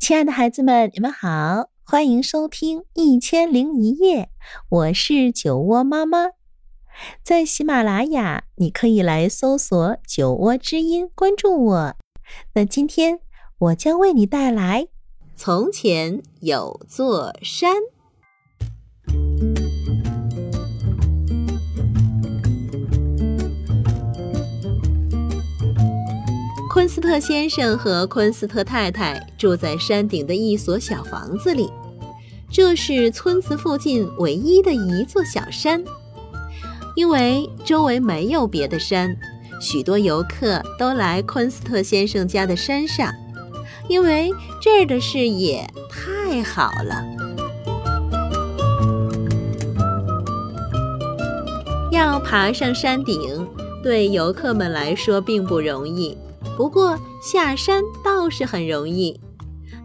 亲爱的孩子们，你们好，欢迎收听《一千零一夜》，我是酒窝妈妈。在喜马拉雅，你可以来搜索“酒窝之音”，关注我。那今天我将为你带来《从前有座山》。斯特先生和昆斯特太太住在山顶的一所小房子里，这是村子附近唯一的一座小山。因为周围没有别的山，许多游客都来昆斯特先生家的山上，因为这儿的视野太好了。要爬上山顶，对游客们来说并不容易。不过下山倒是很容易，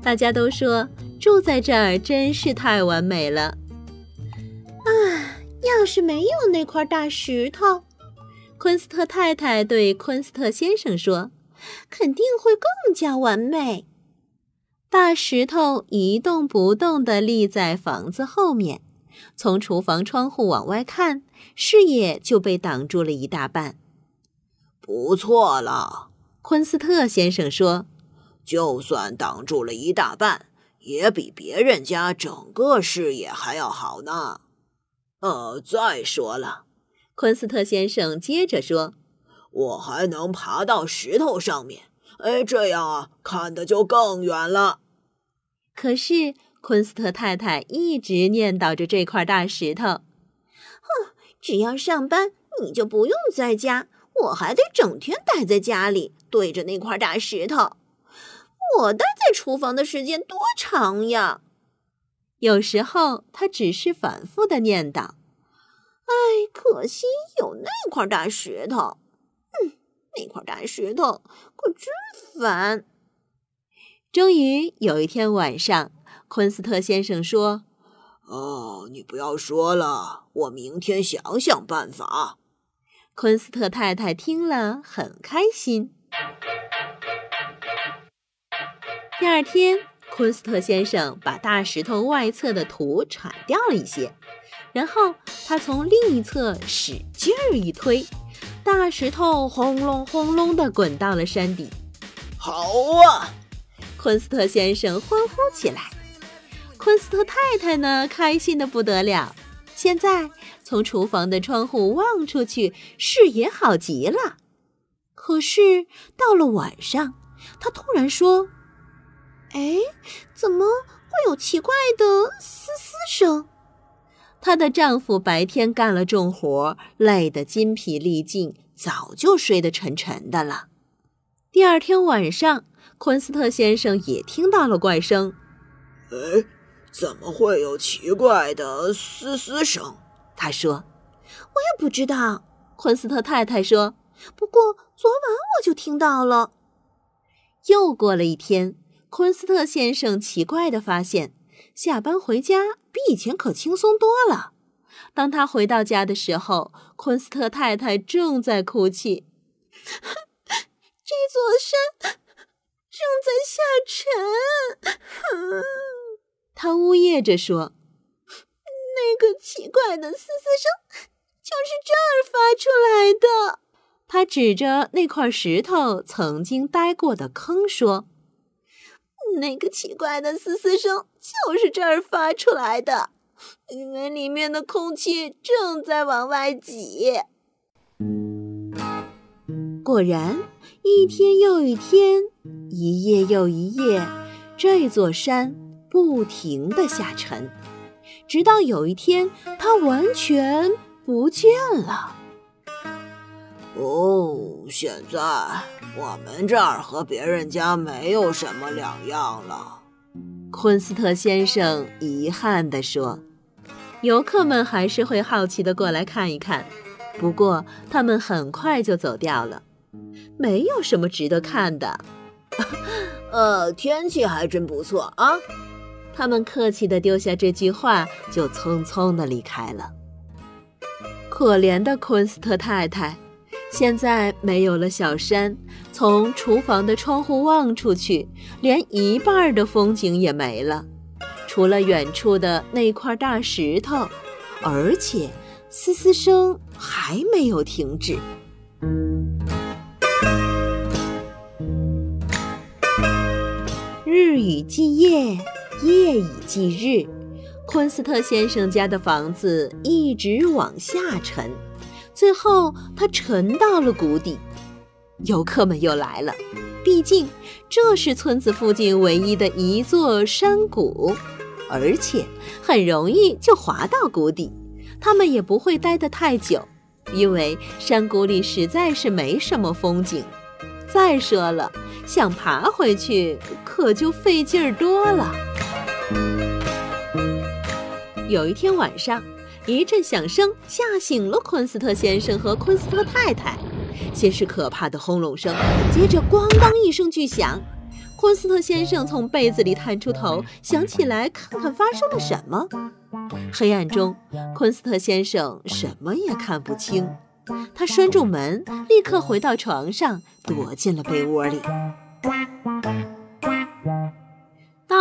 大家都说住在这儿真是太完美了。啊，要是没有那块大石头，昆斯特太太对昆斯特先生说，肯定会更加完美。大石头一动不动地立在房子后面，从厨房窗户往外看，视野就被挡住了一大半。不错了。昆斯特先生说：“就算挡住了一大半，也比别人家整个视野还要好呢。”呃，再说了，昆斯特先生接着说：“我还能爬到石头上面，哎，这样啊，看的就更远了。”可是昆斯特太太一直念叨着这块大石头：“哼，只要上班，你就不用在家。”我还得整天待在家里，对着那块大石头。我待在厨房的时间多长呀？有时候他只是反复的念叨：“哎，可惜有那块大石头。嗯，那块大石头可真烦。”终于有一天晚上，昆斯特先生说：“哦，你不要说了，我明天想想办法。”昆斯特太太听了很开心。第二天，昆斯特先生把大石头外侧的土铲掉了一些，然后他从另一侧使劲儿一推，大石头轰隆轰隆地滚到了山底。好啊！昆斯特先生欢呼起来。昆斯特太太呢，开心的不得了。现在从厨房的窗户望出去，视野好极了。可是到了晚上，她突然说：“哎，怎么会有奇怪的嘶嘶声？”她的丈夫白天干了重活，累得筋疲力尽，早就睡得沉沉的了。第二天晚上，昆斯特先生也听到了怪声。哎。怎么会有奇怪的嘶嘶声？他说：“我也不知道。”昆斯特太太说：“不过昨晚我就听到了。”又过了一天，昆斯特先生奇怪的发现，下班回家比以前可轻松多了。当他回到家的时候，昆斯特太太正在哭泣：“ 这座山正在下沉。”他呜咽着说：“那个奇怪的嘶嘶声就是这儿发出来的。”他指着那块石头曾经待过的坑说：“那个奇怪的嘶嘶声就是这儿发出来的，因为里面的空气正在往外挤。”果然，一天又一天，一夜又一夜，这座山。不停的下沉，直到有一天，它完全不见了。哦，现在我们这儿和别人家没有什么两样了。昆斯特先生遗憾地说：“游客们还是会好奇的过来看一看，不过他们很快就走掉了。没有什么值得看的。呃，天气还真不错啊。”他们客气地丢下这句话，就匆匆地离开了。可怜的昆斯特太太，现在没有了小山，从厨房的窗户望出去，连一半的风景也没了，除了远处的那块大石头，而且嘶嘶声还没有停止。日以继夜，夜以继日，昆斯特先生家的房子一直往下沉。最后，它沉到了谷底。游客们又来了，毕竟这是村子附近唯一的一座山谷，而且很容易就滑到谷底。他们也不会待得太久，因为山谷里实在是没什么风景。再说了，想爬回去可就费劲儿多了。有一天晚上。一阵响声吓醒了昆斯特先生和昆斯特太太，先是可怕的轰隆声，接着咣当一声巨响。昆斯特先生从被子里探出头，想起来看看发生了什么。黑暗中，昆斯特先生什么也看不清。他拴住门，立刻回到床上，躲进了被窝里。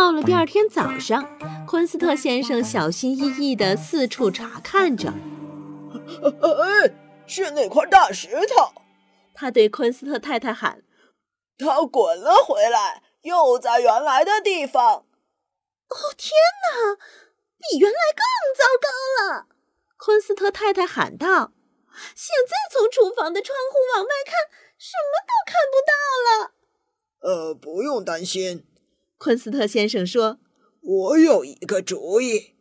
到了第二天早上，昆斯特先生小心翼翼地四处查看着。哎，是那块大石头！他对昆斯特太太喊：“它滚了回来，又在原来的地方。”哦，天哪，比原来更糟糕了！昆斯特太太喊道：“现在从厨房的窗户往外看，什么都看不到了。”呃，不用担心。昆斯特先生说：“我有一个主意。”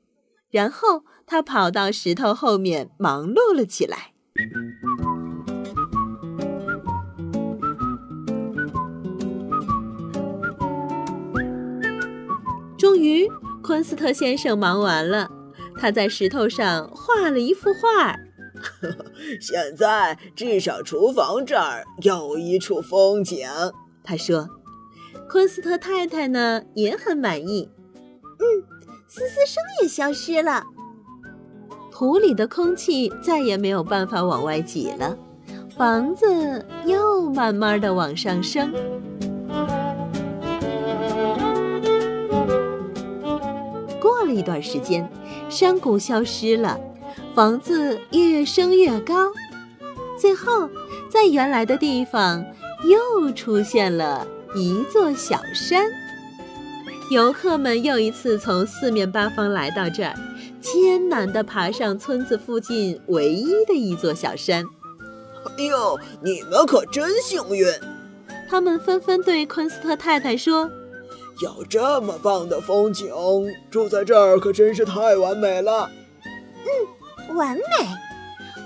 然后他跑到石头后面忙碌了起来。终于，昆斯特先生忙完了，他在石头上画了一幅画。现在至少厨房这儿有一处风景，他说。昆斯特太太呢也很满意，嗯，嘶嘶声也消失了，土里的空气再也没有办法往外挤了，房子又慢慢的往上升。过了一段时间，山谷消失了，房子越升越高，最后在原来的地方又出现了。一座小山，游客们又一次从四面八方来到这儿，艰难地爬上村子附近唯一的一座小山。哎呦，你们可真幸运！他们纷纷对昆斯特太太说：“有这么棒的风景，住在这儿可真是太完美了。”嗯，完美。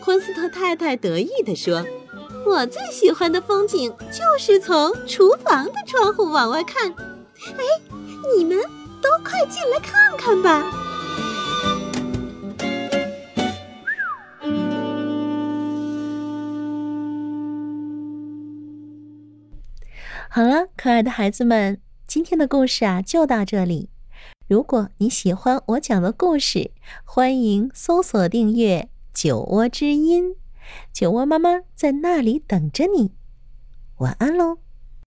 昆斯特太太得意地说。我最喜欢的风景就是从厨房的窗户往外看。哎，你们都快进来看看吧！好了，可爱的孩子们，今天的故事啊就到这里。如果你喜欢我讲的故事，欢迎搜索订阅“酒窝之音”。酒窝妈妈在那里等着你，晚安喽。